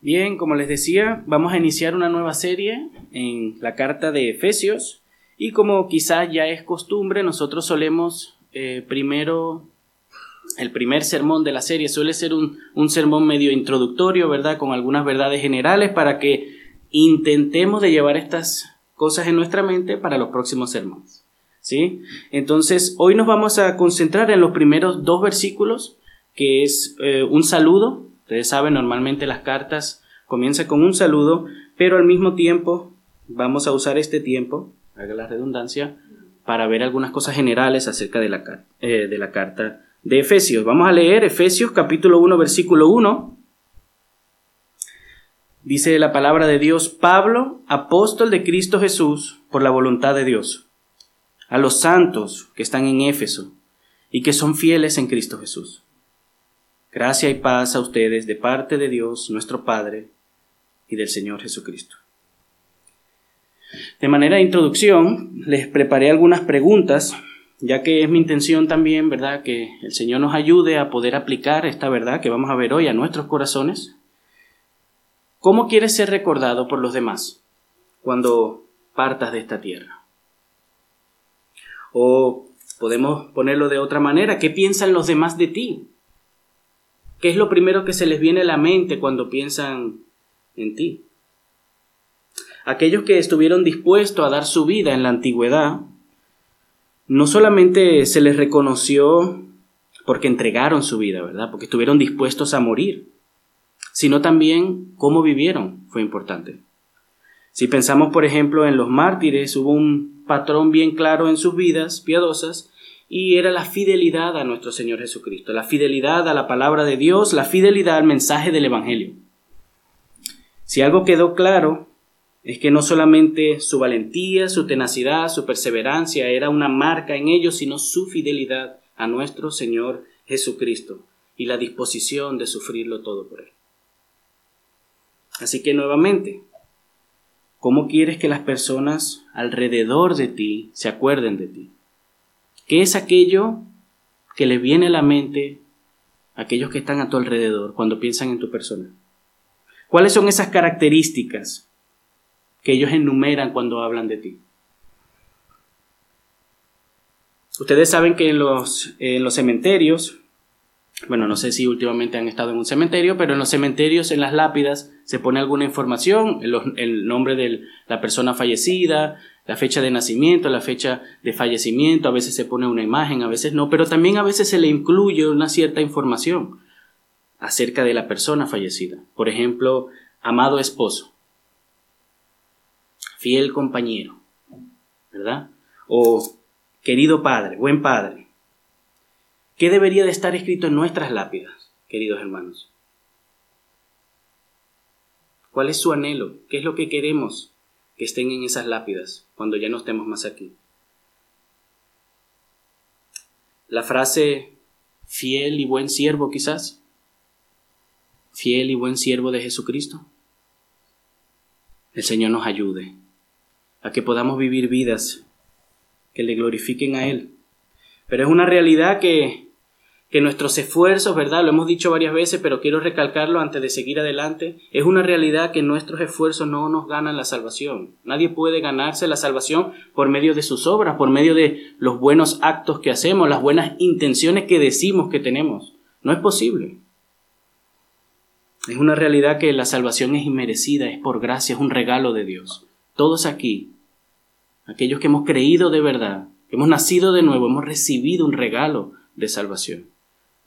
Bien, como les decía, vamos a iniciar una nueva serie en la carta de Efesios y como quizás ya es costumbre, nosotros solemos eh, primero, el primer sermón de la serie suele ser un, un sermón medio introductorio, ¿verdad? Con algunas verdades generales para que intentemos de llevar estas cosas en nuestra mente para los próximos sermones. ¿Sí? Entonces, hoy nos vamos a concentrar en los primeros dos versículos, que es eh, un saludo. Ustedes saben, normalmente las cartas comienzan con un saludo, pero al mismo tiempo vamos a usar este tiempo, haga la redundancia, para ver algunas cosas generales acerca de la, eh, de la carta de Efesios. Vamos a leer Efesios capítulo 1, versículo 1. Dice la palabra de Dios, Pablo, apóstol de Cristo Jesús, por la voluntad de Dios a los santos que están en Éfeso y que son fieles en Cristo Jesús. Gracia y paz a ustedes de parte de Dios nuestro Padre y del Señor Jesucristo. De manera de introducción, les preparé algunas preguntas, ya que es mi intención también, ¿verdad?, que el Señor nos ayude a poder aplicar esta verdad que vamos a ver hoy a nuestros corazones. ¿Cómo quieres ser recordado por los demás cuando partas de esta tierra? O podemos ponerlo de otra manera, ¿qué piensan los demás de ti? ¿Qué es lo primero que se les viene a la mente cuando piensan en ti? Aquellos que estuvieron dispuestos a dar su vida en la antigüedad, no solamente se les reconoció porque entregaron su vida, ¿verdad? Porque estuvieron dispuestos a morir, sino también cómo vivieron fue importante. Si pensamos, por ejemplo, en los mártires, hubo un patrón bien claro en sus vidas piadosas y era la fidelidad a nuestro Señor Jesucristo, la fidelidad a la palabra de Dios, la fidelidad al mensaje del Evangelio. Si algo quedó claro es que no solamente su valentía, su tenacidad, su perseverancia era una marca en ellos, sino su fidelidad a nuestro Señor Jesucristo y la disposición de sufrirlo todo por Él. Así que nuevamente, ¿Cómo quieres que las personas alrededor de ti se acuerden de ti? ¿Qué es aquello que les viene a la mente a aquellos que están a tu alrededor cuando piensan en tu persona? ¿Cuáles son esas características que ellos enumeran cuando hablan de ti? Ustedes saben que en los, en los cementerios bueno, no sé si últimamente han estado en un cementerio, pero en los cementerios, en las lápidas, se pone alguna información, el, nombre de la persona fallecida, la fecha de nacimiento, la fecha de fallecimiento, a veces se pone una imagen, a veces no, pero también a veces se le incluye una cierta información acerca de la persona fallecida. Por ejemplo, amado esposo, fiel compañero, ¿verdad? O querido padre, buen padre, ¿Qué debería de estar escrito en nuestras lápidas, queridos hermanos? ¿Cuál es su anhelo? ¿Qué es lo que queremos que estén en esas lápidas cuando ya no estemos más aquí? La frase fiel y buen siervo quizás. Fiel y buen siervo de Jesucristo. El Señor nos ayude a que podamos vivir vidas que le glorifiquen a Él. Pero es una realidad que que nuestros esfuerzos, ¿verdad? Lo hemos dicho varias veces, pero quiero recalcarlo antes de seguir adelante. Es una realidad que nuestros esfuerzos no nos ganan la salvación. Nadie puede ganarse la salvación por medio de sus obras, por medio de los buenos actos que hacemos, las buenas intenciones que decimos que tenemos. No es posible. Es una realidad que la salvación es inmerecida, es por gracia, es un regalo de Dios. Todos aquí, aquellos que hemos creído de verdad, que hemos nacido de nuevo, hemos recibido un regalo de salvación.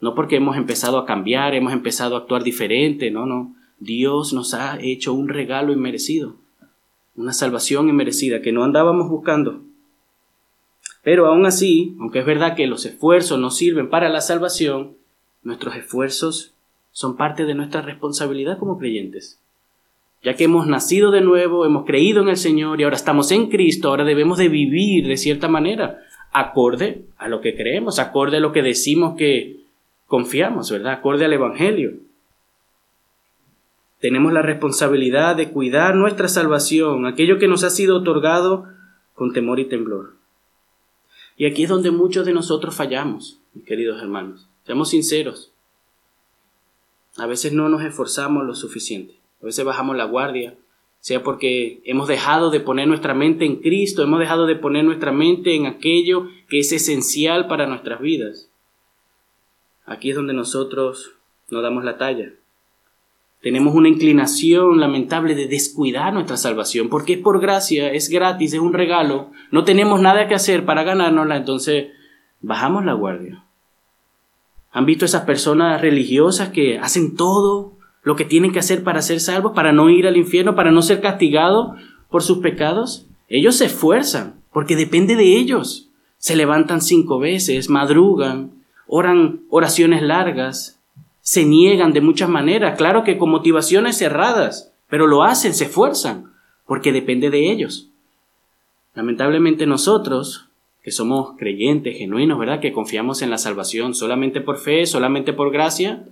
No porque hemos empezado a cambiar, hemos empezado a actuar diferente, no, no. Dios nos ha hecho un regalo inmerecido, una salvación inmerecida que no andábamos buscando. Pero aún así, aunque es verdad que los esfuerzos nos sirven para la salvación, nuestros esfuerzos son parte de nuestra responsabilidad como creyentes. Ya que hemos nacido de nuevo, hemos creído en el Señor y ahora estamos en Cristo, ahora debemos de vivir de cierta manera, acorde a lo que creemos, acorde a lo que decimos que confiamos, ¿verdad? Acorde al Evangelio. Tenemos la responsabilidad de cuidar nuestra salvación, aquello que nos ha sido otorgado con temor y temblor. Y aquí es donde muchos de nosotros fallamos, mis queridos hermanos. Seamos sinceros. A veces no nos esforzamos lo suficiente. A veces bajamos la guardia, sea porque hemos dejado de poner nuestra mente en Cristo, hemos dejado de poner nuestra mente en aquello que es esencial para nuestras vidas. Aquí es donde nosotros no damos la talla. Tenemos una inclinación lamentable de descuidar nuestra salvación, porque es por gracia, es gratis, es un regalo, no tenemos nada que hacer para ganárnosla, entonces bajamos la guardia. ¿Han visto esas personas religiosas que hacen todo lo que tienen que hacer para ser salvos, para no ir al infierno, para no ser castigados por sus pecados? Ellos se esfuerzan, porque depende de ellos. Se levantan cinco veces, madrugan, oran oraciones largas, se niegan de muchas maneras, claro que con motivaciones cerradas, pero lo hacen, se esfuerzan, porque depende de ellos. Lamentablemente nosotros, que somos creyentes, genuinos, ¿verdad? Que confiamos en la salvación solamente por fe, solamente por gracia,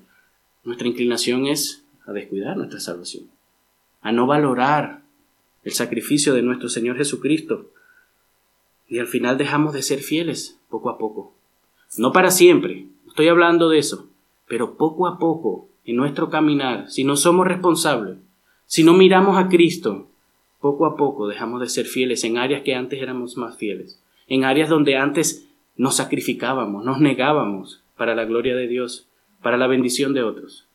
nuestra inclinación es a descuidar nuestra salvación, a no valorar el sacrificio de nuestro Señor Jesucristo. Y al final dejamos de ser fieles poco a poco. No para siempre, estoy hablando de eso, pero poco a poco, en nuestro caminar, si no somos responsables, si no miramos a Cristo, poco a poco dejamos de ser fieles en áreas que antes éramos más fieles, en áreas donde antes nos sacrificábamos, nos negábamos para la gloria de Dios, para la bendición de otros.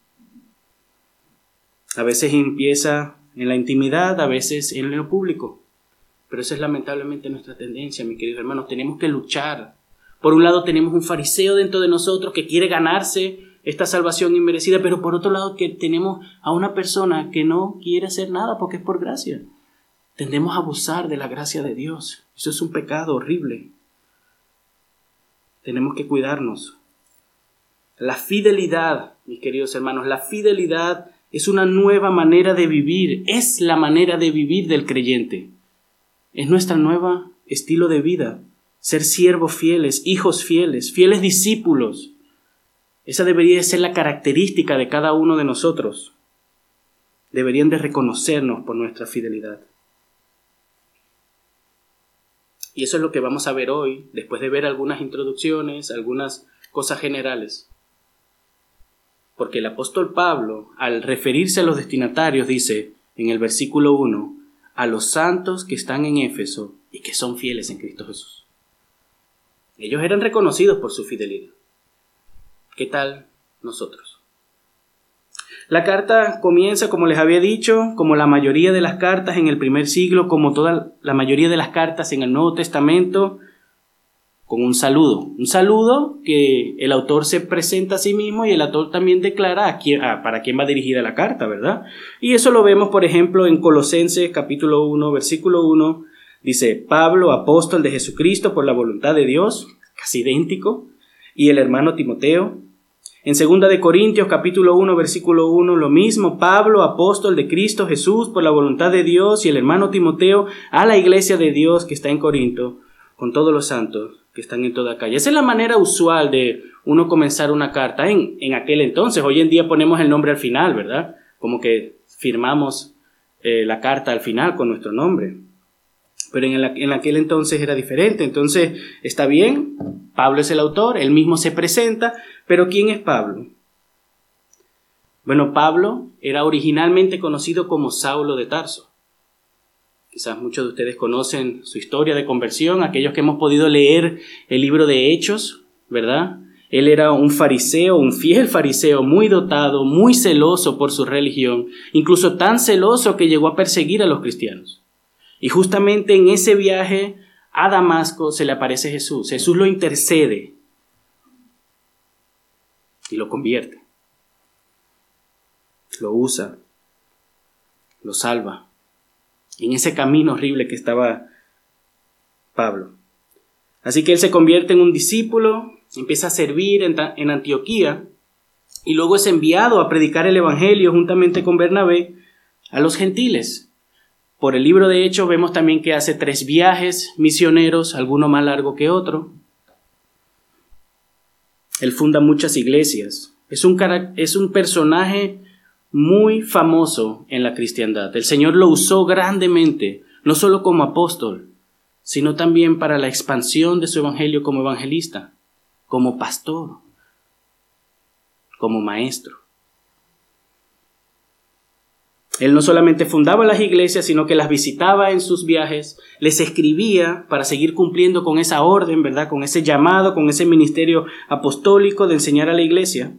A veces empieza en la intimidad, a veces en lo público, pero esa es lamentablemente nuestra tendencia, mis queridos hermanos. Tenemos que luchar. Por un lado tenemos un fariseo dentro de nosotros que quiere ganarse esta salvación inmerecida, pero por otro lado que tenemos a una persona que no quiere hacer nada porque es por gracia. Tendemos a abusar de la gracia de Dios. Eso es un pecado horrible. Tenemos que cuidarnos. La fidelidad, mis queridos hermanos, la fidelidad es una nueva manera de vivir, es la manera de vivir del creyente. Es nuestra nueva estilo de vida, ser siervos fieles, hijos fieles, fieles discípulos esa debería ser la característica de cada uno de nosotros. Deberían de reconocernos por nuestra fidelidad. Y eso es lo que vamos a ver hoy, después de ver algunas introducciones, algunas cosas generales. Porque el apóstol Pablo, al referirse a los destinatarios, dice en el versículo 1, a los santos que están en Éfeso y que son fieles en Cristo Jesús. Ellos eran reconocidos por su fidelidad. ¿Qué tal nosotros? La carta comienza, como les había dicho, como la mayoría de las cartas en el primer siglo, como toda la mayoría de las cartas en el Nuevo Testamento, con un saludo. Un saludo que el autor se presenta a sí mismo y el autor también declara a quién, para quién va dirigida la carta, ¿verdad? Y eso lo vemos, por ejemplo, en Colosenses capítulo 1, versículo 1. Dice, Pablo, apóstol de Jesucristo por la voluntad de Dios, casi idéntico, y el hermano Timoteo. En segunda de Corintios capítulo 1 versículo 1 lo mismo, Pablo, apóstol de Cristo Jesús por la voluntad de Dios y el hermano Timoteo a la iglesia de Dios que está en Corinto con todos los santos que están en toda calle. Esa es la manera usual de uno comenzar una carta en, en aquel entonces. Hoy en día ponemos el nombre al final, ¿verdad? Como que firmamos eh, la carta al final con nuestro nombre. Pero en, en aquel entonces era diferente. Entonces, está bien, Pablo es el autor, él mismo se presenta, pero ¿quién es Pablo? Bueno, Pablo era originalmente conocido como Saulo de Tarso. Quizás muchos de ustedes conocen su historia de conversión, aquellos que hemos podido leer el libro de Hechos, ¿verdad? Él era un fariseo, un fiel fariseo, muy dotado, muy celoso por su religión, incluso tan celoso que llegó a perseguir a los cristianos. Y justamente en ese viaje a Damasco se le aparece Jesús. Jesús lo intercede y lo convierte. Lo usa, lo salva. En ese camino horrible que estaba Pablo. Así que él se convierte en un discípulo, empieza a servir en, Antioquía y luego es enviado a predicar el Evangelio juntamente con Bernabé a los gentiles. Por el libro de Hechos vemos también que hace tres viajes misioneros, alguno más largo que otro. Él funda muchas iglesias. Es un, es un personaje muy famoso en la cristiandad. El Señor lo usó grandemente, no solo como apóstol, sino también para la expansión de su evangelio como evangelista, como pastor, como maestro. Él no solamente fundaba las iglesias, sino que las visitaba en sus viajes, les escribía para seguir cumpliendo con esa orden, ¿verdad? Con ese llamado, con ese ministerio apostólico de enseñar a la iglesia.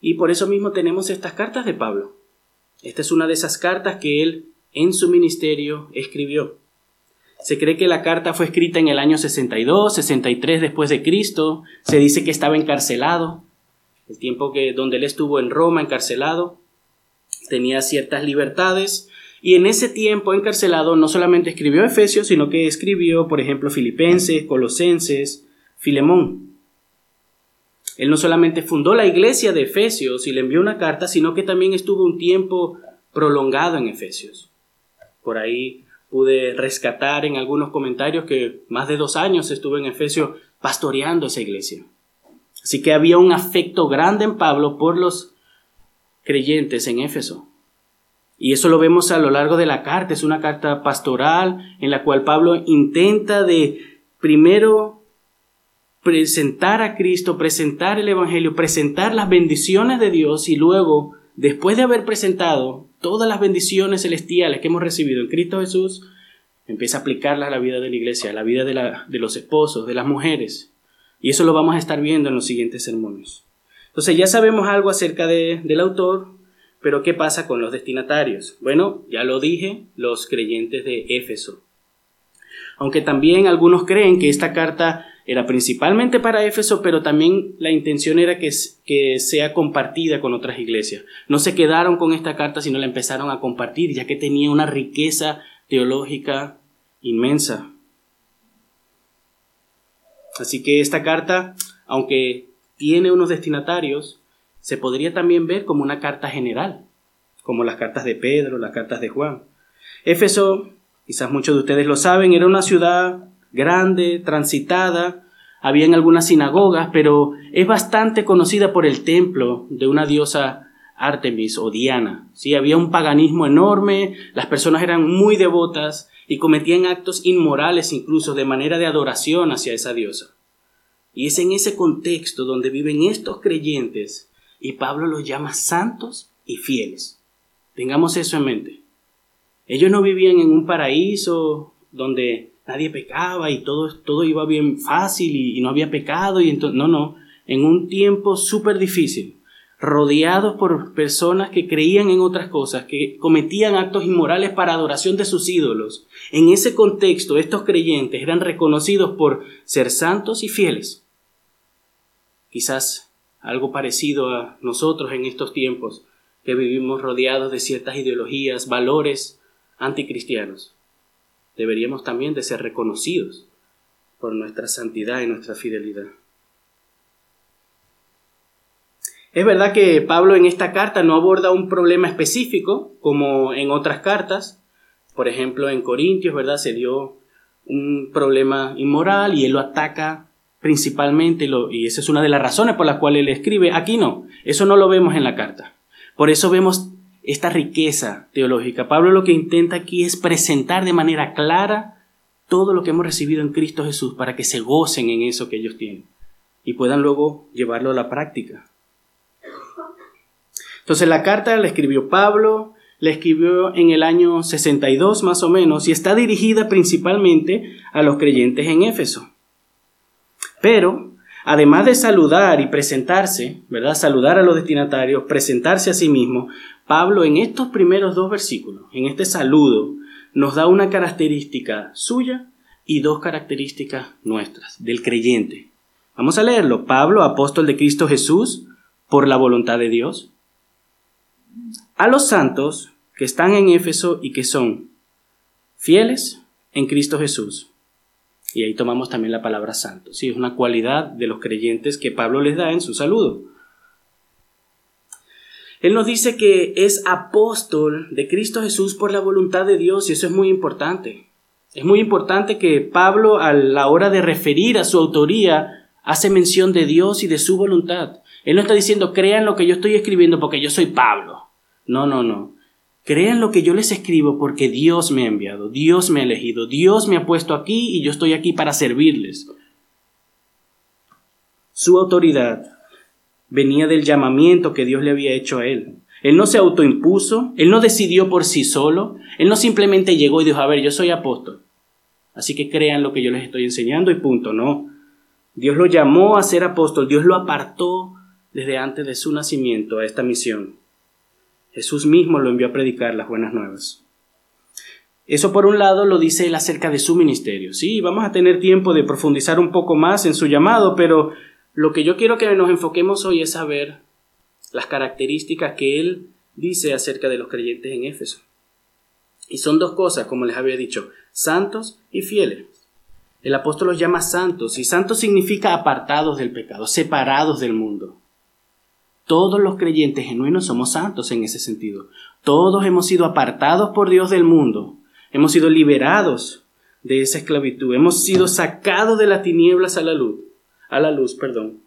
Y por eso mismo tenemos estas cartas de Pablo. Esta es una de esas cartas que él en su ministerio escribió. Se cree que la carta fue escrita en el año 62, 63 después de Cristo. Se dice que estaba encarcelado, el tiempo que donde él estuvo en Roma encarcelado, tenía ciertas libertades y en ese tiempo encarcelado no solamente escribió Efesios, sino que escribió, por ejemplo, Filipenses, Colosenses, Filemón. Él no solamente fundó la iglesia de Efesios y le envió una carta, sino que también estuvo un tiempo prolongado en Efesios. Por ahí pude rescatar en algunos comentarios que más de dos años estuvo en Efesios pastoreando esa iglesia. Así que había un afecto grande en Pablo por los creyentes en Éfeso. Y eso lo vemos a lo largo de la carta. Es una carta pastoral en la cual Pablo intenta de primero presentar a Cristo, presentar el Evangelio, presentar las bendiciones de Dios y luego, después de haber presentado todas las bendiciones celestiales que hemos recibido en Cristo Jesús, empieza a aplicarlas a la vida de la iglesia, a la vida de, la, de los esposos, de las mujeres. Y eso lo vamos a estar viendo en los siguientes sermones. Entonces ya sabemos algo acerca de, del autor, pero ¿qué pasa con los destinatarios? Bueno, ya lo dije, los creyentes de Éfeso. Aunque también algunos creen que esta carta era principalmente para Éfeso, pero también la intención era que, que, sea compartida con otras iglesias. No se quedaron con esta carta, sino la empezaron a compartir, ya que tenía una riqueza teológica inmensa. Así que esta carta, aunque tiene unos destinatarios, se podría también ver como una carta general, como las cartas de Pedro, las cartas de Juan. Éfeso, quizás muchos de ustedes lo saben, era una ciudad grande, transitada, habían algunas sinagogas, pero es bastante conocida por el templo de una diosa Artemis o Diana. ¿sí? Había un paganismo enorme, las personas eran muy devotas y cometían actos inmorales incluso de manera de adoración hacia esa diosa. Y es en ese contexto donde viven estos creyentes y Pablo los llama santos y fieles. Tengamos eso en mente. Ellos no vivían en un paraíso donde nadie pecaba y todo, todo iba bien fácil y, no había pecado y entonces, no, no, en un tiempo súper difícil, rodeados por personas que creían en otras cosas, que cometían actos inmorales para adoración de sus ídolos. En ese contexto, estos creyentes eran reconocidos por ser santos y fieles. Quizás algo parecido a nosotros en estos tiempos, que vivimos rodeados de ciertas ideologías, valores anticristianos. Deberíamos también de ser reconocidos por nuestra santidad y nuestra fidelidad. Es verdad que Pablo en esta carta no aborda un problema específico como en otras cartas. Por ejemplo, en Corintios, ¿verdad? Se dio un problema inmoral y él lo ataca principalmente y esa es una de las razones por las cuales él escribe. Aquí no, eso no lo vemos en la carta. Por eso vemos esta riqueza teológica. Pablo lo que intenta aquí es presentar de manera clara todo lo que hemos recibido en Cristo Jesús para que se gocen en eso que ellos tienen y puedan luego llevarlo a la práctica. Entonces la carta la escribió Pablo, la escribió en el año 62 más o menos y está dirigida principalmente a los creyentes en Éfeso. Pero, además de saludar y presentarse, ¿verdad? Saludar a los destinatarios, presentarse a sí mismo, Pablo en estos primeros dos versículos, en este saludo, nos da una característica suya y dos características nuestras, del creyente. Vamos a leerlo. Pablo, apóstol de Cristo Jesús, por la voluntad de Dios, a los santos que están en Éfeso y que son fieles en Cristo Jesús. Y ahí tomamos también la palabra santo. Sí, es una cualidad de los creyentes que Pablo les da en su saludo. Él nos dice que es apóstol de Cristo Jesús por la voluntad de Dios y eso es muy importante. Es muy importante que Pablo a la hora de referir a su autoría hace mención de Dios y de su voluntad. Él no está diciendo, crean lo que yo estoy escribiendo porque yo soy Pablo. No, no, no. Crean lo que yo les escribo porque Dios me ha enviado, Dios me ha elegido, Dios me ha puesto aquí y yo estoy aquí para servirles. Su autoridad venía del llamamiento que Dios le había hecho a él. Él no se autoimpuso, Él no decidió por sí solo, Él no simplemente llegó y dijo, a ver, yo soy apóstol, así que crean lo que yo les estoy enseñando y punto, no. Dios lo llamó a ser apóstol, Dios lo apartó desde antes de su nacimiento a esta misión. Jesús mismo lo envió a predicar las buenas nuevas. Eso por un lado lo dice él acerca de su ministerio. Sí, vamos a tener tiempo de profundizar un poco más en su llamado, pero lo que yo quiero que nos enfoquemos hoy es saber las características que él dice acerca de los creyentes en Éfeso. Y son dos cosas, como les había dicho, santos y fieles. El apóstol los llama santos, y santos significa apartados del pecado, separados del mundo. Todos los creyentes genuinos somos santos en ese sentido. Todos hemos sido apartados por Dios del mundo. Hemos sido liberados de esa esclavitud. Hemos sido sacados de las tinieblas a la luz, a la luz, perdón,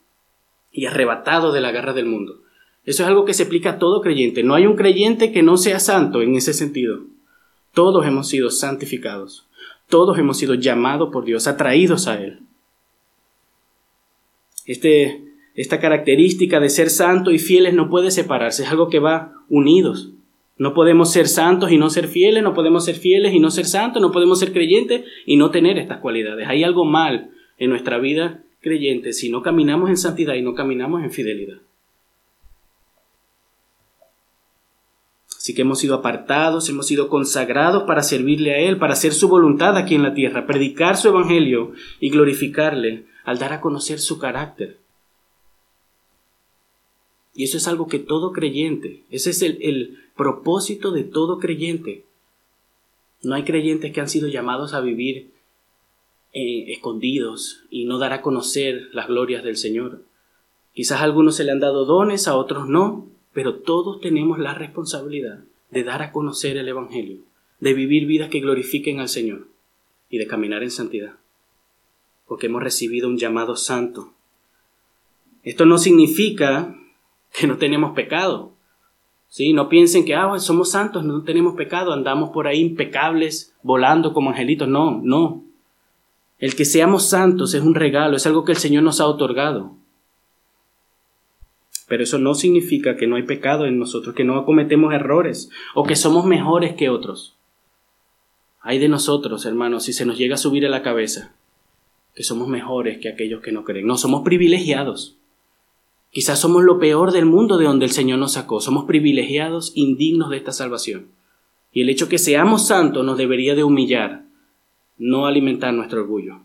y arrebatados de la garra del mundo. Eso es algo que se aplica a todo creyente. No hay un creyente que no sea santo en ese sentido. Todos hemos sido santificados. Todos hemos sido llamados por Dios, atraídos a Él. Este, esta característica de ser santo y fieles no puede separarse, es algo que va unidos. No podemos ser santos y no ser fieles, no podemos ser fieles y no ser santos, no podemos ser creyentes y no tener estas cualidades. Hay algo mal en nuestra vida creyente si no caminamos en santidad y no caminamos en fidelidad. Así que hemos sido apartados, hemos sido consagrados para servirle a Él, para hacer su voluntad aquí en la tierra, predicar su evangelio y glorificarle al dar a conocer su carácter. Y eso es algo que todo creyente, ese es el, propósito de todo creyente. No hay creyentes que han sido llamados a vivir eh, escondidos y no dar a conocer las glorias del Señor. Quizás a algunos se le han dado dones, a otros no, pero todos tenemos la responsabilidad de dar a conocer el Evangelio, de vivir vidas que glorifiquen al Señor y de caminar en santidad, porque hemos recibido un llamado santo. Esto no significa que no tenemos pecado. ¿Sí? No piensen que ah, somos santos, no tenemos pecado, andamos por ahí impecables, volando como angelitos. No, no. El que seamos santos es un regalo, es algo que el Señor nos ha otorgado. Pero eso no significa que no hay pecado en nosotros, que no cometemos errores o que somos mejores que otros. Hay de nosotros, hermanos, si se nos llega a subir a la cabeza que somos mejores que aquellos que no creen. No, somos privilegiados. Quizás somos lo peor del mundo de donde el Señor nos sacó. Somos privilegiados, indignos de esta salvación. Y el hecho que seamos santos nos debería de humillar, no alimentar nuestro orgullo.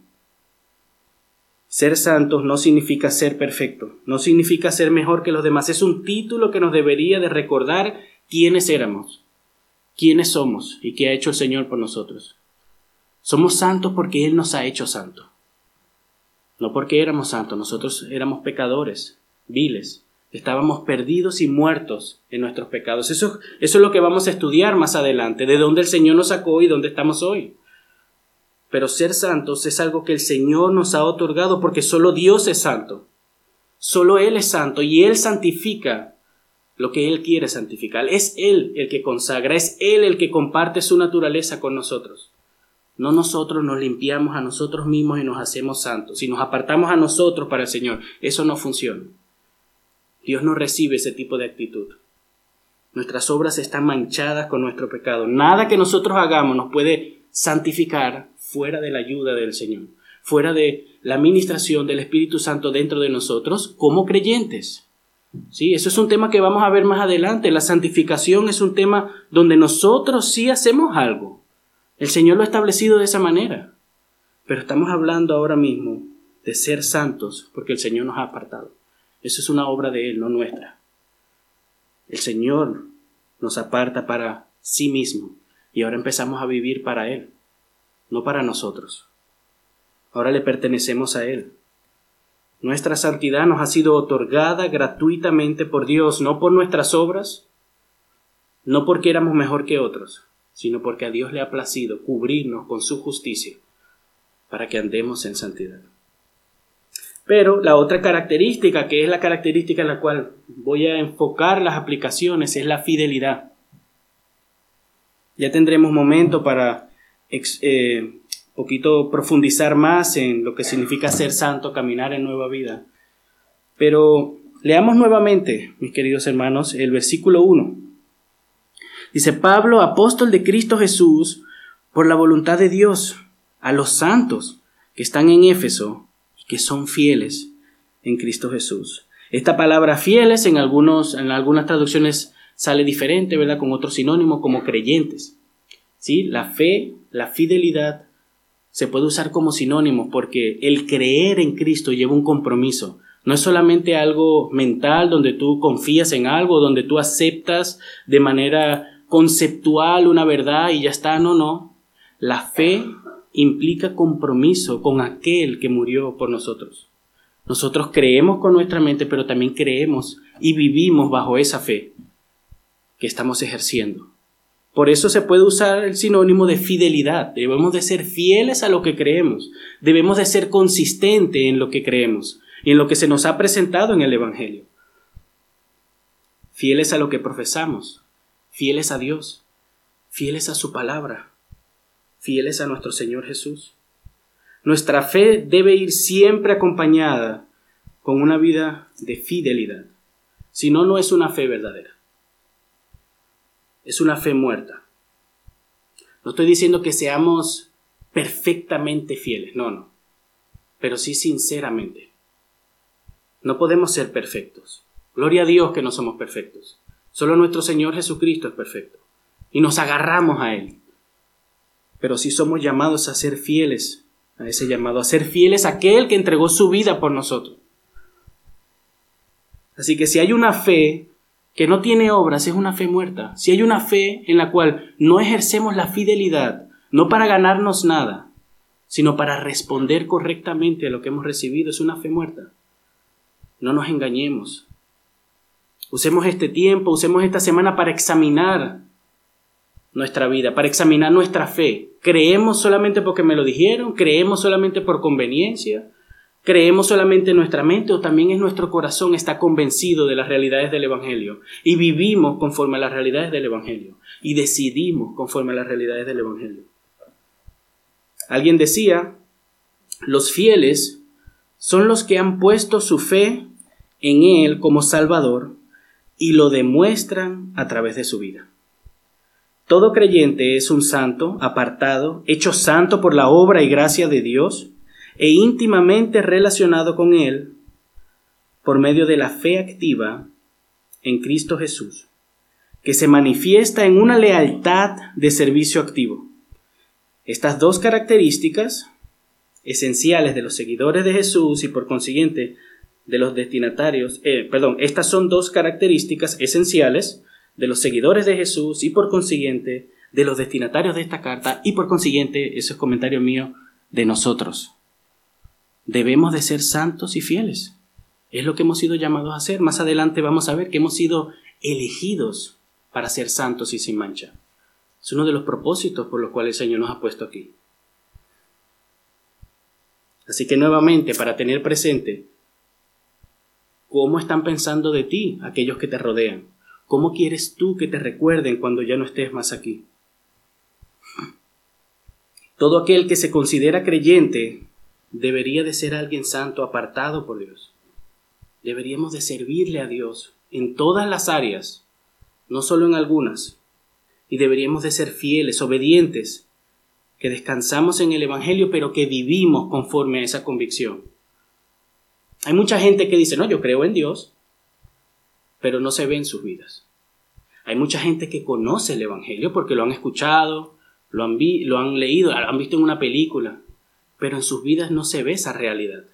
Ser santos no significa ser perfecto, no significa ser mejor que los demás, es un título que nos debería de recordar quiénes éramos, quiénes somos y qué ha hecho el Señor por nosotros. Somos santos porque Él nos ha hecho santos. No porque éramos santos, nosotros éramos pecadores, viles, estábamos perdidos y muertos en nuestros pecados. Eso, eso es lo que vamos a estudiar más adelante, de dónde el Señor nos sacó y dónde estamos hoy. Pero ser santos es algo que el Señor nos ha otorgado porque solo Dios es santo. Solo Él es santo y Él santifica lo que Él quiere santificar. Es Él el que consagra, es Él el que comparte su naturaleza con nosotros. No nosotros nos limpiamos a nosotros mismos y nos hacemos santos. Si nos apartamos a nosotros para el Señor, eso no funciona. Dios no recibe ese tipo de actitud. Nuestras obras están manchadas con nuestro pecado. Nada que nosotros hagamos nos puede santificar fuera de la ayuda del Señor, fuera de la administración del Espíritu Santo dentro de nosotros como creyentes. Sí, eso es un tema que vamos a ver más adelante. La santificación es un tema donde nosotros sí hacemos algo. El Señor lo ha establecido de esa manera. Pero estamos hablando ahora mismo de ser santos porque el Señor nos ha apartado. Eso es una obra de Él, no nuestra. El Señor nos aparta para sí mismo y ahora empezamos a vivir para Él no para nosotros. Ahora le pertenecemos a Él. Nuestra santidad nos ha sido otorgada gratuitamente por Dios, no por nuestras obras, no porque éramos mejor que otros, sino porque a Dios le ha placido cubrirnos con su justicia para que andemos en santidad. Pero la otra característica, que es la característica en la cual voy a enfocar las aplicaciones, es la fidelidad. Ya tendremos momento para eh, poquito profundizar más en lo que significa ser santo, caminar en nueva vida. Pero leamos nuevamente, mis queridos hermanos, el versículo 1. Dice Pablo, apóstol de Cristo Jesús, por la voluntad de Dios, a los santos que están en Éfeso que son fieles en Cristo Jesús. Esta palabra fieles en, algunos, en algunas traducciones sale diferente, ¿verdad? Con otro sinónimo como creyentes. ¿Sí? La fe, la fidelidad se puede usar como sinónimo porque el creer en Cristo lleva un compromiso. No es solamente algo mental donde tú confías en algo, donde tú aceptas de manera conceptual una verdad y ya está, no, no. La fe implica compromiso con aquel que murió por nosotros. Nosotros creemos con nuestra mente, pero también creemos y vivimos bajo esa fe que estamos ejerciendo. Por eso se puede usar el sinónimo de fidelidad. Debemos de ser fieles a lo que creemos. Debemos de ser consistentes en lo que creemos y en lo que se nos ha presentado en el Evangelio. Fieles a lo que profesamos, fieles a Dios, fieles a su palabra, fieles a nuestro Señor Jesús. Nuestra fe debe ir siempre acompañada con una vida de fidelidad. Si no, no es una fe verdadera. Es una fe muerta. No estoy diciendo que seamos perfectamente fieles, no, no. Pero sí sinceramente. No podemos ser perfectos. Gloria a Dios que no somos perfectos. Solo nuestro Señor Jesucristo es perfecto. Y nos agarramos a Él. Pero sí somos llamados a ser fieles a ese llamado, a ser fieles a aquel que entregó su vida por nosotros. Así que si hay una fe que no tiene obras, es una fe muerta. Si hay una fe en la cual no ejercemos la fidelidad, no para ganarnos nada, sino para responder correctamente a lo que hemos recibido, es una fe muerta. No nos engañemos. Usemos este tiempo, usemos esta semana para examinar nuestra vida, para examinar nuestra fe. ¿Creemos solamente porque me lo dijeron? ¿Creemos solamente por conveniencia? ¿Creemos solamente en nuestra mente o también en nuestro corazón está convencido de las realidades del Evangelio? Y vivimos conforme a las realidades del Evangelio. Y decidimos conforme a las realidades del Evangelio. Alguien decía, los fieles son los que han puesto su fe en Él como Salvador y lo demuestran a través de su vida. Todo creyente es un santo, apartado, hecho santo por la obra y gracia de Dios e íntimamente relacionado con Él por medio de la fe activa en Cristo Jesús, que se manifiesta en una lealtad de servicio activo. Estas dos características esenciales de los seguidores de Jesús y por consiguiente de los destinatarios, eh, perdón, estas son dos características esenciales de los seguidores de Jesús y por consiguiente de los destinatarios de esta carta y por consiguiente, ese es comentario mío, de nosotros. Debemos de ser santos y fieles. Es lo que hemos sido llamados a hacer. Más adelante vamos a ver que hemos sido elegidos para ser santos y sin mancha. Es uno de los propósitos por los cuales el Señor nos ha puesto aquí. Así que nuevamente, para tener presente ¿Cómo están pensando de ti aquellos que te rodean? ¿Cómo quieres tú que te recuerden cuando ya no estés más aquí? Todo aquel que se considera creyente debería de ser alguien santo apartado por Dios. Deberíamos de servirle a Dios en todas las áreas, no solo en algunas. Y deberíamos de ser fieles, obedientes, que descansamos en el Evangelio, pero que vivimos conforme a esa convicción. Hay mucha gente que dice, no, yo creo en Dios, pero no se ve en sus vidas. Hay mucha gente que conoce el Evangelio porque lo han escuchado, lo han, lo han leído, lo han visto en una película, pero en sus vidas no se ve esa realidad.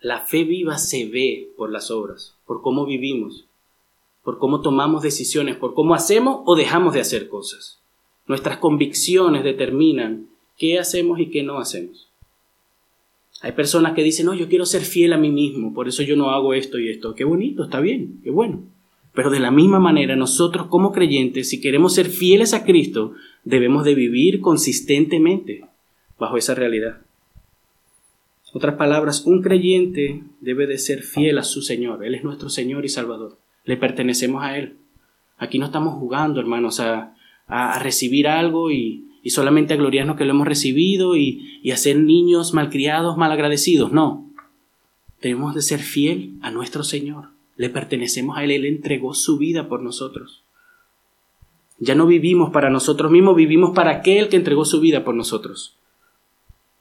La fe viva se ve por las obras, por cómo vivimos, por cómo tomamos decisiones, por cómo hacemos o dejamos de hacer cosas. Nuestras convicciones determinan qué hacemos y qué no hacemos. Hay personas que dicen, no, yo quiero ser fiel a mí mismo, por eso yo no hago esto y esto. Qué bonito, está bien, qué bueno. Pero de la misma manera, nosotros como creyentes, si queremos ser fieles a Cristo, debemos de vivir consistentemente bajo esa realidad. Otras palabras, un creyente debe de ser fiel a su Señor. Él es nuestro Señor y Salvador. Le pertenecemos a Él. Aquí no estamos jugando, hermanos, a, a recibir algo y, y solamente a gloriarnos que lo hemos recibido y, y a ser niños malcriados, malagradecidos. No. Tenemos de ser fiel a nuestro Señor. Le pertenecemos a Él. Él entregó su vida por nosotros. Ya no vivimos para nosotros mismos, vivimos para aquel que entregó su vida por nosotros.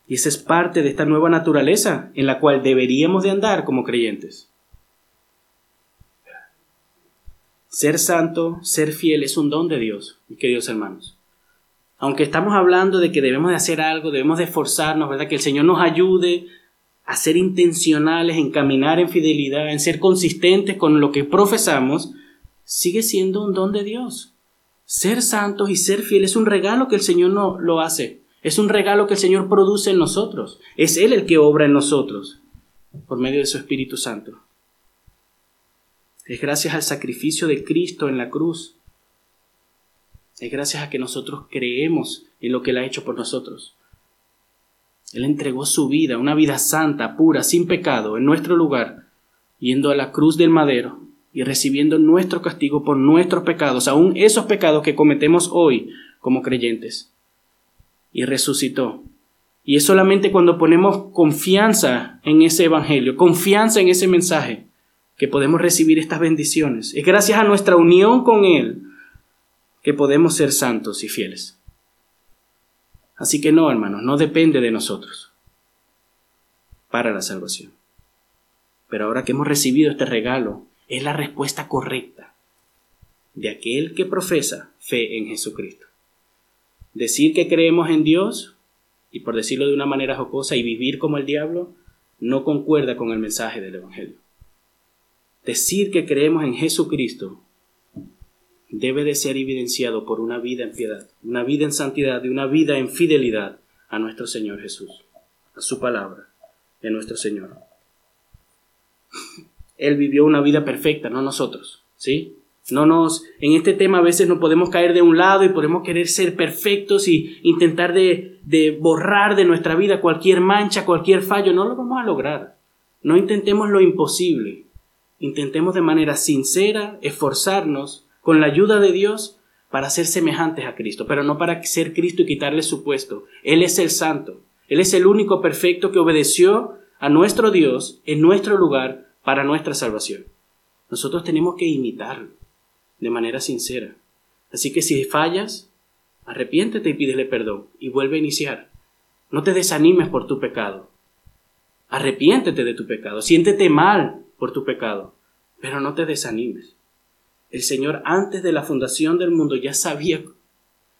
Y esa es parte de esta nueva naturaleza en la cual deberíamos de andar como creyentes. Ser santo, ser fiel es un don de Dios, queridos hermanos. Aunque estamos hablando de que debemos de hacer algo, debemos de esforzarnos, ¿verdad? Que el Señor nos ayude a ser intencionales, en caminar en fidelidad, en ser consistentes con lo que profesamos, sigue siendo un don de Dios. Ser santos y ser fieles es un regalo que el Señor no lo hace. Es un regalo que el Señor produce en nosotros. Es Él el que obra en nosotros por medio de su Espíritu Santo. Es gracias al sacrificio de Cristo en la cruz. Es gracias a que nosotros creemos en lo que Él ha hecho por nosotros. Él entregó su vida, una vida santa, pura, sin pecado, en nuestro lugar, yendo a la cruz del madero y recibiendo nuestro castigo por nuestros pecados, aun esos pecados que cometemos hoy como creyentes. Y resucitó. Y es solamente cuando ponemos confianza en ese Evangelio, confianza en ese mensaje, que podemos recibir estas bendiciones. Es gracias a nuestra unión con Él que podemos ser santos y fieles. Así que no, hermanos, no depende de nosotros para la salvación. Pero ahora que hemos recibido este regalo, es la respuesta correcta de aquel que profesa fe en Jesucristo. Decir que creemos en Dios, y por decirlo de una manera jocosa, y vivir como el diablo, no concuerda con el mensaje del Evangelio. Decir que creemos en Jesucristo debe de ser evidenciado por una vida en piedad, una vida en santidad y una vida en fidelidad a nuestro Señor Jesús, a su palabra, de nuestro Señor. Él vivió una vida perfecta, no nosotros, ¿sí? No nos, en este tema a veces nos podemos caer de un lado y podemos querer ser perfectos y intentar de, de borrar de nuestra vida cualquier mancha, cualquier fallo. No lo vamos a lograr. No intentemos lo imposible. Intentemos de manera sincera esforzarnos con la ayuda de Dios para ser semejantes a Cristo, pero no para ser Cristo y quitarle su puesto. Él es el santo. Él es el único perfecto que obedeció a nuestro Dios en nuestro lugar para nuestra salvación. Nosotros tenemos que imitarlo de manera sincera. Así que si fallas, arrepiéntete y pídele perdón y vuelve a iniciar. No te desanimes por tu pecado. Arrepiéntete de tu pecado, siéntete mal por tu pecado, pero no te desanimes. El Señor antes de la fundación del mundo ya sabía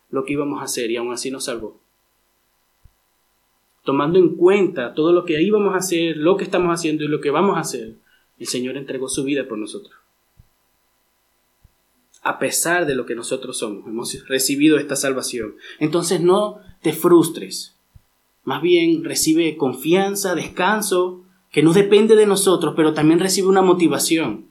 lo que íbamos a hacer y aún así nos salvó. Tomando en cuenta todo lo que íbamos a hacer, lo que estamos haciendo y lo que vamos a hacer, el Señor entregó su vida por nosotros. A pesar de lo que nosotros somos, hemos recibido esta salvación. Entonces no te frustres. Más bien recibe confianza, descanso, que no depende de nosotros, pero también recibe una motivación.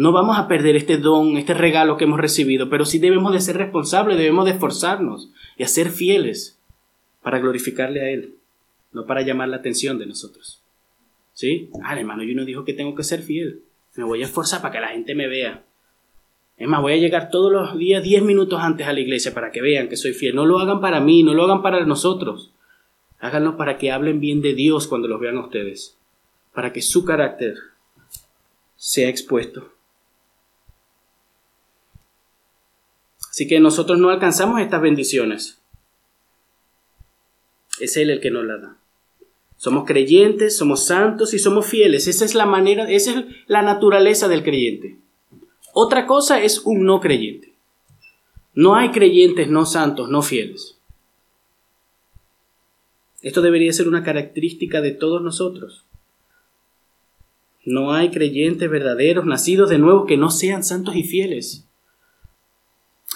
No vamos a perder este don, este regalo que hemos recibido, pero sí debemos de ser responsables, debemos de esforzarnos y a ser fieles para glorificarle a Él, no para llamar la atención de nosotros. ¿Sí? Ah, hermano, yo no dijo que tengo que ser fiel. Me voy a esforzar para que la gente me vea. Es más, voy a llegar todos los días 10 minutos antes a la iglesia para que vean que soy fiel. No lo hagan para mí, no lo hagan para nosotros. Háganlo para que hablen bien de Dios cuando los vean a ustedes para que su carácter sea expuesto. Así que nosotros no alcanzamos estas bendiciones. Es Él el que nos las da. Somos creyentes, somos santos y somos fieles. Esa es la manera, esa es la naturaleza del creyente. Otra cosa es un no creyente. No hay creyentes no santos, no fieles. Esto debería ser una característica de todos nosotros. No hay creyentes verdaderos nacidos de nuevo que no sean santos y fieles.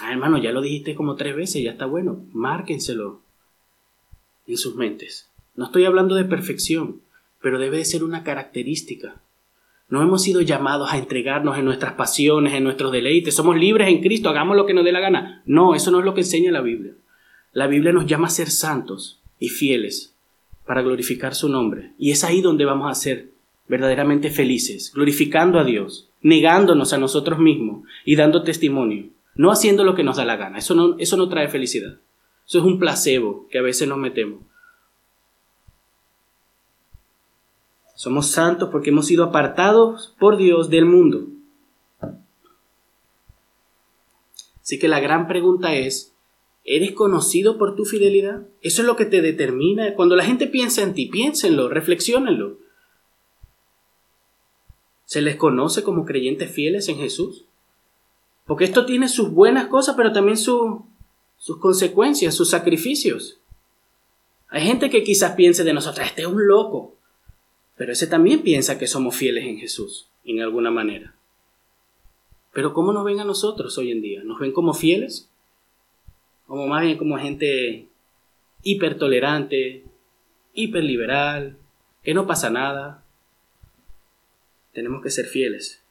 Ah, hermano, ya lo dijiste como tres veces, ya está bueno. Márquenselo en sus mentes. No estoy hablando de perfección, pero debe de ser una característica. No hemos sido llamados a entregarnos en nuestras pasiones, en nuestros deleites. Somos libres en Cristo, hagamos lo que nos dé la gana. No, eso no es lo que enseña la Biblia. La Biblia nos llama a ser santos y fieles para glorificar su nombre. Y es ahí donde vamos a ser verdaderamente felices, glorificando a Dios, negándonos a nosotros mismos y dando testimonio, no haciendo lo que nos da la gana. Eso no, eso no trae felicidad. Eso es un placebo que a veces nos metemos. Somos santos porque hemos sido apartados por Dios del mundo. Así que la gran pregunta es, ¿eres conocido por tu fidelidad? Eso es lo que te determina. Cuando la gente piensa en ti, piénsenlo, reflexionenlo. ¿Se les conoce como creyentes fieles en Jesús? Porque esto tiene sus buenas cosas, pero también sus consecuencias, sus sacrificios. Hay gente que quizás piense de nosotros, este es un loco, pero ese también piensa que somos fieles en Jesús, en alguna manera. Pero ¿cómo nos ven a nosotros hoy en día? ¿Nos ven como fieles? Como más bien como gente hipertolerante, hiperliberal, que no pasa nada. Tenemos que ser fieles.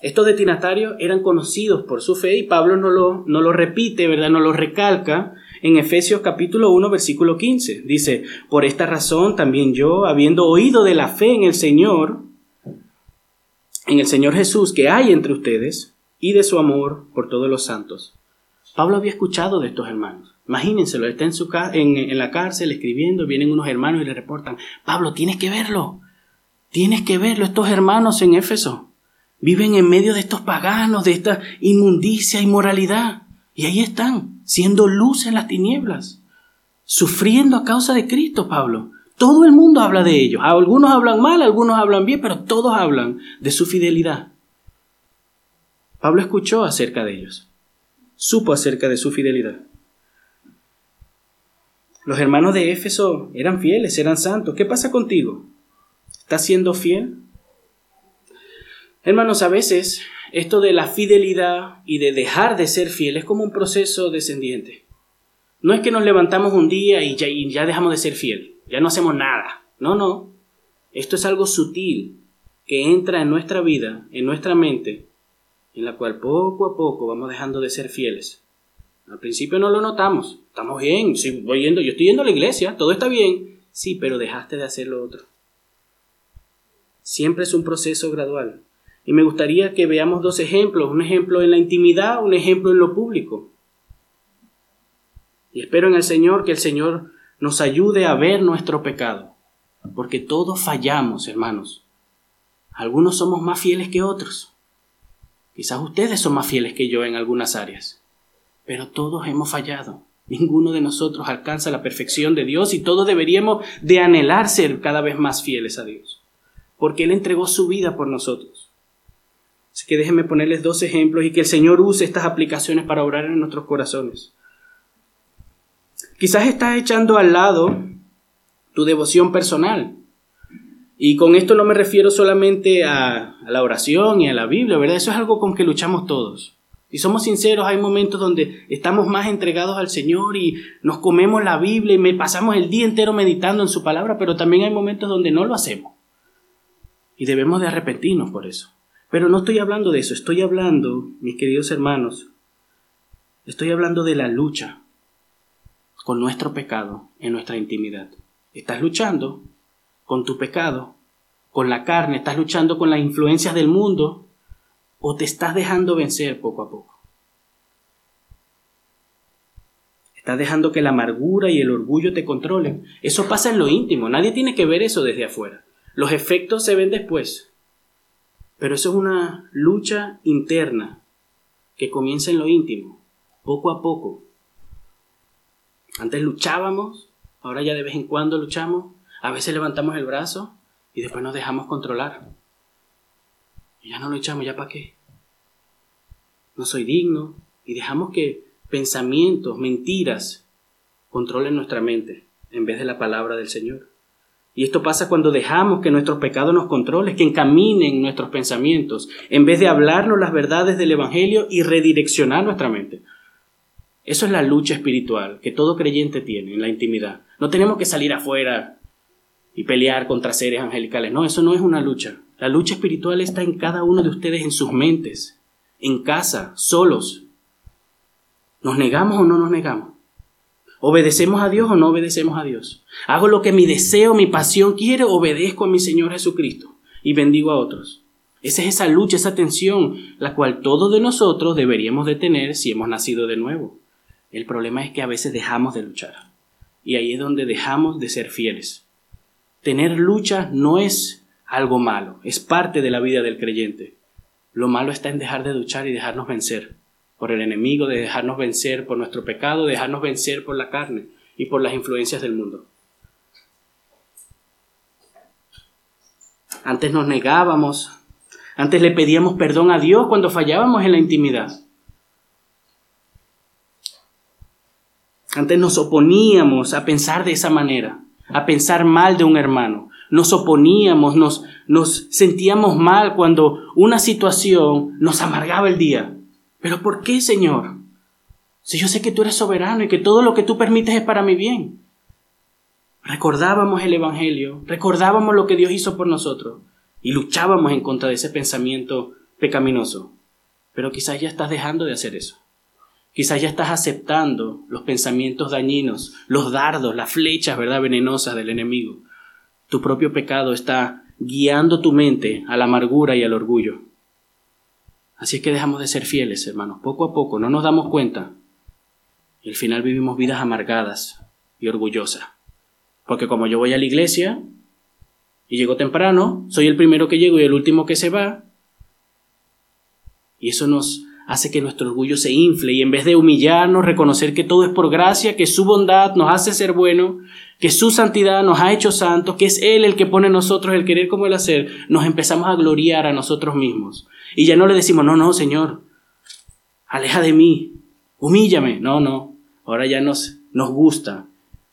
Estos destinatarios eran conocidos por su fe y Pablo no lo, no lo repite, ¿verdad? No lo recalca en Efesios capítulo 1 versículo 15. Dice, por esta razón también yo, habiendo oído de la fe en el Señor, en el Señor Jesús que hay entre ustedes y de su amor por todos los santos. Pablo había escuchado de estos hermanos. Imagínenselo, está en, su en, en la cárcel escribiendo, vienen unos hermanos y le reportan, Pablo, tienes que verlo, tienes que verlo, estos hermanos en Éfeso viven en medio de estos paganos, de esta inmundicia, inmoralidad. Y ahí están, siendo luz en las tinieblas, sufriendo a causa de Cristo, Pablo. Todo el mundo habla de ellos. Algunos hablan mal, algunos hablan bien, pero todos hablan de su fidelidad. Pablo escuchó acerca de ellos, supo acerca de su fidelidad. Los hermanos de Éfeso eran fieles, eran santos. ¿Qué pasa contigo? ¿Estás siendo fiel? Hermanos, a veces esto de la fidelidad y de dejar de ser fiel es como un proceso descendiente. No es que nos levantamos un día y ya, dejamos de ser fiel, ya no hacemos nada. No, no. Esto es algo sutil que entra en nuestra vida, en nuestra mente, en la cual poco a poco vamos dejando de ser fieles. Al principio no lo notamos, estamos bien, voy yendo, yo estoy yendo a la iglesia, todo está bien, sí, pero dejaste de hacer lo otro. Siempre es un proceso gradual. Y me gustaría que veamos dos ejemplos, un ejemplo en la intimidad, un ejemplo en lo público. Y espero en el Señor que el Señor nos ayude a ver nuestro pecado, porque todos fallamos, hermanos. Algunos somos más fieles que otros. Quizás ustedes son más fieles que yo en algunas áreas, pero todos hemos fallado. Ninguno de nosotros alcanza la perfección de Dios y todos deberíamos de anhelar ser cada vez más fieles a Dios, porque Él entregó su vida por nosotros. Así que déjenme ponerles dos ejemplos y que el Señor use estas aplicaciones para obrar en nuestros corazones. Quizás estás echando al lado tu devoción personal. Y con esto no me refiero solamente a, a, la oración y a la Biblia, ¿verdad? Eso es algo con que luchamos todos. Y somos sinceros, hay momentos donde estamos más entregados al Señor y nos comemos la Biblia y me pasamos el día entero meditando en su palabra, pero también hay momentos donde no lo hacemos. Y debemos de arrepentirnos por eso. Pero no estoy hablando de eso, estoy hablando, mis queridos hermanos, estoy hablando de la lucha con nuestro pecado en nuestra intimidad. Estás luchando con tu pecado, con la carne, estás luchando con las influencias del mundo o te estás dejando vencer poco a poco. Estás dejando que la amargura y el orgullo te controlen. Eso pasa en lo íntimo, nadie tiene que ver eso desde afuera. Los efectos se ven después. Pero eso es una lucha interna que comienza en lo íntimo, poco a poco. Antes luchábamos, ahora ya de vez en cuando luchamos, a veces levantamos el brazo y después nos dejamos controlar. Y ya no luchamos, ¿ya para qué? No soy digno y dejamos que pensamientos, mentiras, controlen nuestra mente en vez de la palabra del Señor. Y esto pasa cuando dejamos que nuestros pecados nos controlen, que encaminen nuestros pensamientos, en vez de hablarnos las verdades del Evangelio y redireccionar nuestra mente. Eso es la lucha espiritual que todo creyente tiene en la intimidad. No tenemos que salir afuera y pelear contra seres angelicales. No, eso no es una lucha. La lucha espiritual está en cada uno de ustedes, en sus mentes, en casa, solos. ¿Nos negamos o no nos negamos? ¿Obedecemos a Dios o no obedecemos a Dios? ¿Hago lo que mi deseo, mi pasión quiere? ¿Obedezco a mi Señor Jesucristo y bendigo a otros? Esa es esa lucha, esa tensión, la cual todos de nosotros deberíamos de tener si hemos nacido de nuevo. El problema es que a veces dejamos de luchar. Y ahí es donde dejamos de ser fieles. Tener lucha no es algo malo, es parte de la vida del creyente. Lo malo está en dejar de luchar y dejarnos vencer por el enemigo, de dejarnos vencer por nuestro pecado, de dejarnos vencer por la carne y por las influencias del mundo. Antes nos negábamos, antes le pedíamos perdón a Dios cuando fallábamos en la intimidad. Antes nos oponíamos a pensar de esa manera, a pensar mal de un hermano. Nos oponíamos, nos, nos sentíamos mal cuando una situación nos amargaba el día. ¿Pero por qué, Señor? Si yo sé que tú eres soberano y que todo lo que tú permites es para mi bien. Recordábamos el Evangelio, recordábamos lo que Dios hizo por nosotros y luchábamos en contra de ese pensamiento pecaminoso. Pero quizás ya estás dejando de hacer eso. Quizás ya estás aceptando los pensamientos dañinos, los dardos, las flechas, ¿verdad?, venenosas del enemigo. Tu propio pecado está guiando tu mente a la amargura y al orgullo. Así es que dejamos de ser fieles, hermanos, poco a poco, no nos damos cuenta. Y al final vivimos vidas amargadas y orgullosas. Porque como yo voy a la iglesia y llego temprano, soy el primero que llego y el último que se va. Y eso nos hace que nuestro orgullo se infle y en vez de humillarnos, reconocer que todo es por gracia, que su bondad nos hace ser bueno, que su santidad nos ha hecho santos, que es Él el que pone en nosotros el querer como el hacer, nos empezamos a gloriar a nosotros mismos. Y ya no le decimos, no, no, Señor, aleja de mí, humíllame. No, no, ahora ya nos, nos gusta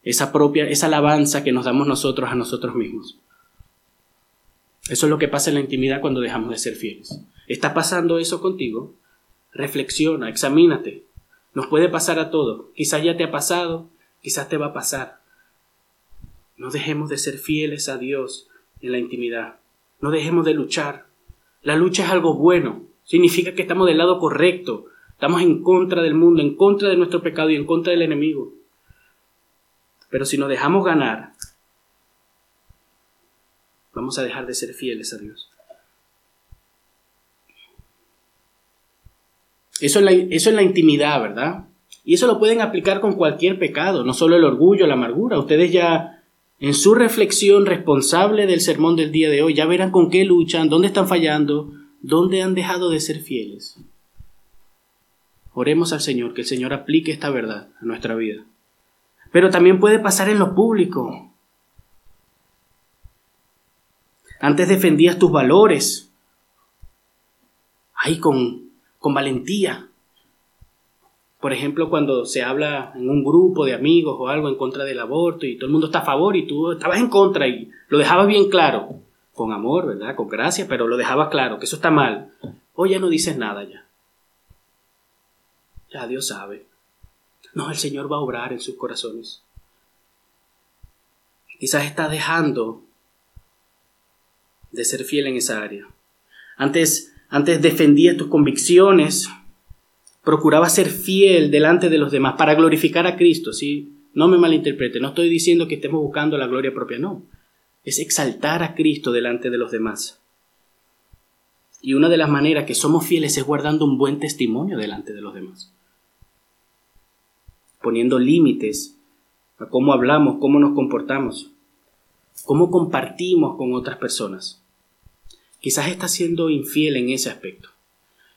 esa propia, esa alabanza que nos damos nosotros a nosotros mismos. Eso es lo que pasa en la intimidad cuando dejamos de ser fieles. ¿Está pasando eso contigo? reflexiona, examínate. Nos puede pasar a todos. Quizás ya te ha pasado, quizás te va a pasar. No dejemos de ser fieles a Dios en la intimidad. No dejemos de luchar. La lucha es algo bueno. Significa que estamos del lado correcto. Estamos en contra del mundo, en contra de nuestro pecado y en contra del enemigo. Pero si nos dejamos ganar, vamos a dejar de ser fieles a Dios. Eso es, la, eso es la intimidad, ¿verdad? Y eso lo pueden aplicar con cualquier pecado, no solo el orgullo, la amargura. Ustedes ya en su reflexión responsable del sermón del día de hoy ya verán con qué luchan, dónde están fallando, dónde han dejado de ser fieles. Oremos al Señor, que el Señor aplique esta verdad a nuestra vida. Pero también puede pasar en lo público. Antes defendías tus valores. Ahí con con valentía. Por ejemplo, cuando se habla en un grupo de amigos o algo en contra del aborto y todo el mundo está a favor y tú estabas en contra y lo dejabas bien claro, con amor, ¿verdad? Con gracia, pero lo dejabas claro, que eso está mal. Hoy ya no dices nada ya. Ya Dios sabe. No, el Señor va a obrar en sus corazones. Quizás está dejando de ser fiel en esa área. Antes antes defendías tus convicciones, procuraba ser fiel delante de los demás para glorificar a Cristo, ¿sí? No me malinterprete, no estoy diciendo que estemos buscando la gloria propia, no. Es exaltar a Cristo delante de los demás. Y una de las maneras que somos fieles es guardando un buen testimonio delante de los demás. Poniendo límites a cómo hablamos, cómo nos comportamos, cómo compartimos con otras personas. Quizás estás siendo infiel en ese aspecto.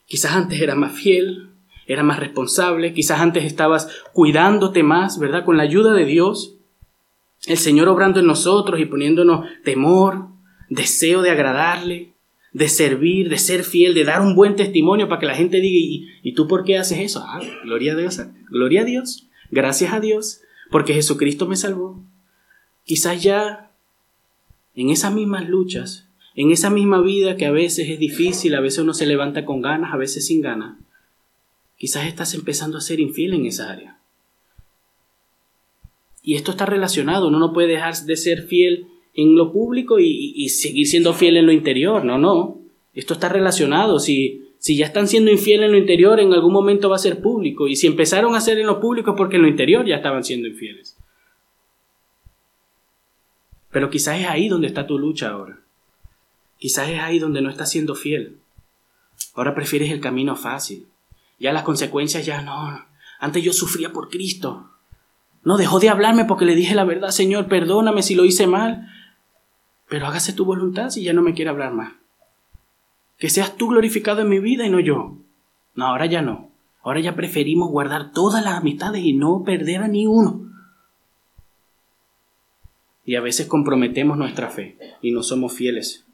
Quizás antes era más fiel, era más responsable, quizás antes estabas cuidándote más, ¿verdad? Con la ayuda de Dios, el Señor obrando en nosotros y poniéndonos temor, deseo de agradarle, de servir, de ser fiel, de dar un buen testimonio para que la gente diga, ¿y, tú por qué haces eso? Ah, gloria a Dios, gloria a Dios, gracias a Dios, porque Jesucristo me salvó. Quizás ya en esas mismas luchas en esa misma vida que a veces es difícil, a veces uno se levanta con ganas, a veces sin ganas, quizás estás empezando a ser infiel en esa área. Y esto está relacionado, uno no puede dejar de ser fiel en lo público y, seguir siendo fiel en lo interior, no, no. Esto está relacionado, si, si ya están siendo infiel en lo interior, en algún momento va a ser público, y si empezaron a ser en lo público es porque en lo interior ya estaban siendo infieles. Pero quizás es ahí donde está tu lucha ahora. Quizás es ahí donde no estás siendo fiel. Ahora prefieres el camino fácil. Ya las consecuencias ya no. Antes yo sufría por Cristo. No dejó de hablarme porque le dije la verdad, Señor, perdóname si lo hice mal. pero hágase tu voluntad si ya no me quiere hablar más. Que seas tú glorificado en mi vida y no yo. No, ahora ya no. Ahora ya preferimos guardar todas las amistades y no perder a ni uno. Y a veces comprometemos nuestra fe y no somos fieles.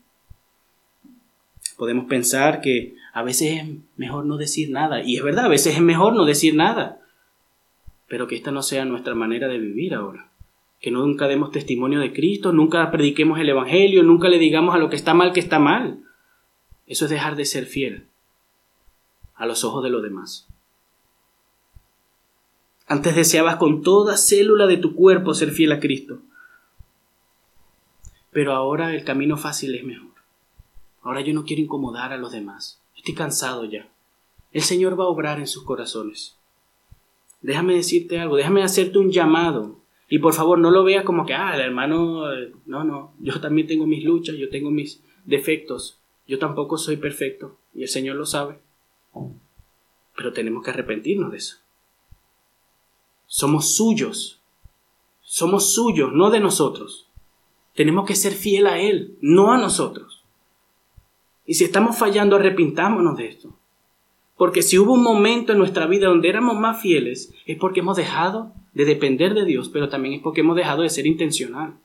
Podemos pensar que a veces es mejor no decir nada. Y es verdad, a veces es mejor no decir nada. Pero que esta no sea nuestra manera de vivir ahora. Que nunca demos testimonio de Cristo, nunca prediquemos el Evangelio, nunca le digamos a lo que está mal que está mal. Eso es dejar de ser fiel a los ojos de los demás. Antes deseabas con toda célula de tu cuerpo ser fiel a Cristo. Pero ahora el camino fácil es mejor. Ahora yo no quiero incomodar a los demás. Estoy cansado ya. El Señor va a obrar en sus corazones. Déjame decirte algo, déjame hacerte un llamado. Y por favor, no lo veas como que, ah, el hermano, eh, no, no, yo también tengo mis luchas, yo tengo mis defectos. Yo tampoco soy perfecto y el Señor lo sabe. Pero tenemos que arrepentirnos de eso. Somos suyos. Somos suyos, no de nosotros. Tenemos que ser fiel a Él, no a nosotros. Y si estamos fallando, arrepintámonos de esto. Porque si hubo un momento en nuestra vida donde éramos más fieles, es porque hemos dejado de depender de Dios, pero también es porque hemos dejado de ser intencional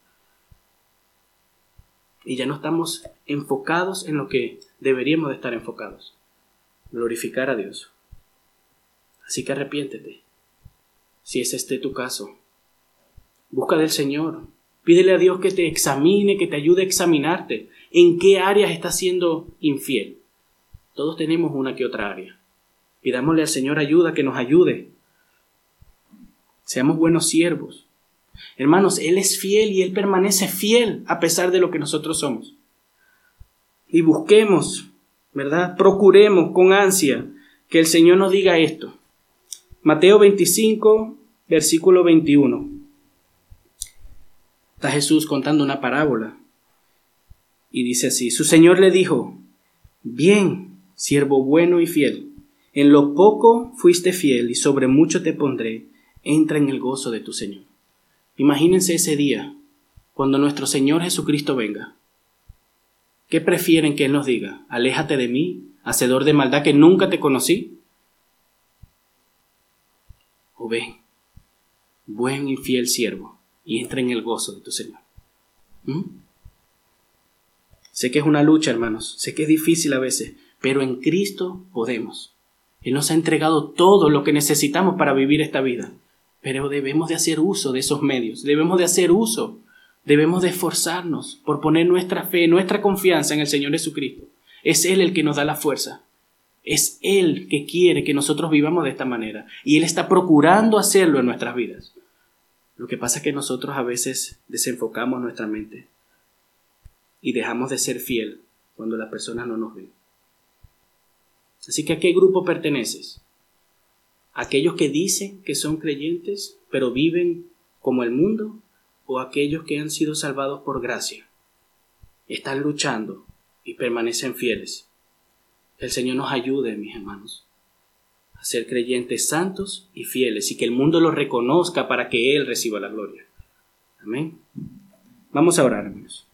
y ya no estamos enfocados en lo que deberíamos de estar enfocados. Glorificar a Dios. Así que arrepiéntete. Si es este tu caso. Busca del Señor. Pídele a Dios que te examine, que te ayude a examinarte. ¿En qué áreas estás siendo infiel? Todos tenemos una que otra área. Pidámosle al Señor ayuda, que nos ayude. Seamos buenos siervos. Hermanos, Él es fiel y Él permanece fiel a pesar de lo que nosotros somos. Y busquemos, ¿verdad? Procuremos con ansia que el Señor nos diga esto. Mateo 25, versículo 21. Está Jesús contando una parábola. Y dice así, su Señor le dijo, bien, siervo bueno y fiel, en lo poco fuiste fiel y sobre mucho te pondré, entra en el gozo de tu Señor. Imagínense ese día, cuando nuestro Señor Jesucristo venga. ¿Qué prefieren que Él nos diga? Aléjate de mí, hacedor de maldad que nunca te conocí. O ven, buen y fiel siervo, y entra en el gozo de tu Señor. ¿Mm? Sé que es una lucha, hermanos, sé que es difícil a veces, pero en Cristo podemos. Él nos ha entregado todo lo que necesitamos para vivir esta vida. Pero debemos de hacer uso de esos medios, debemos de hacer uso, debemos de esforzarnos por poner nuestra fe, nuestra confianza en el Señor Jesucristo. Es Él el que nos da la fuerza. Es Él que quiere que nosotros vivamos de esta manera. Y Él está procurando hacerlo en nuestras vidas. Lo que pasa es que nosotros a veces desenfocamos nuestra mente y dejamos de ser fiel cuando las personas no nos ven. Así que ¿a qué grupo perteneces? aquellos que dicen que son creyentes, pero viven como el mundo, o aquellos que han sido salvados por gracia. Están luchando y permanecen fieles. El Señor nos ayude, mis hermanos, a ser creyentes santos y fieles y que el mundo los reconozca para que Él reciba la gloria. Amén. Vamos a orar, hermanos.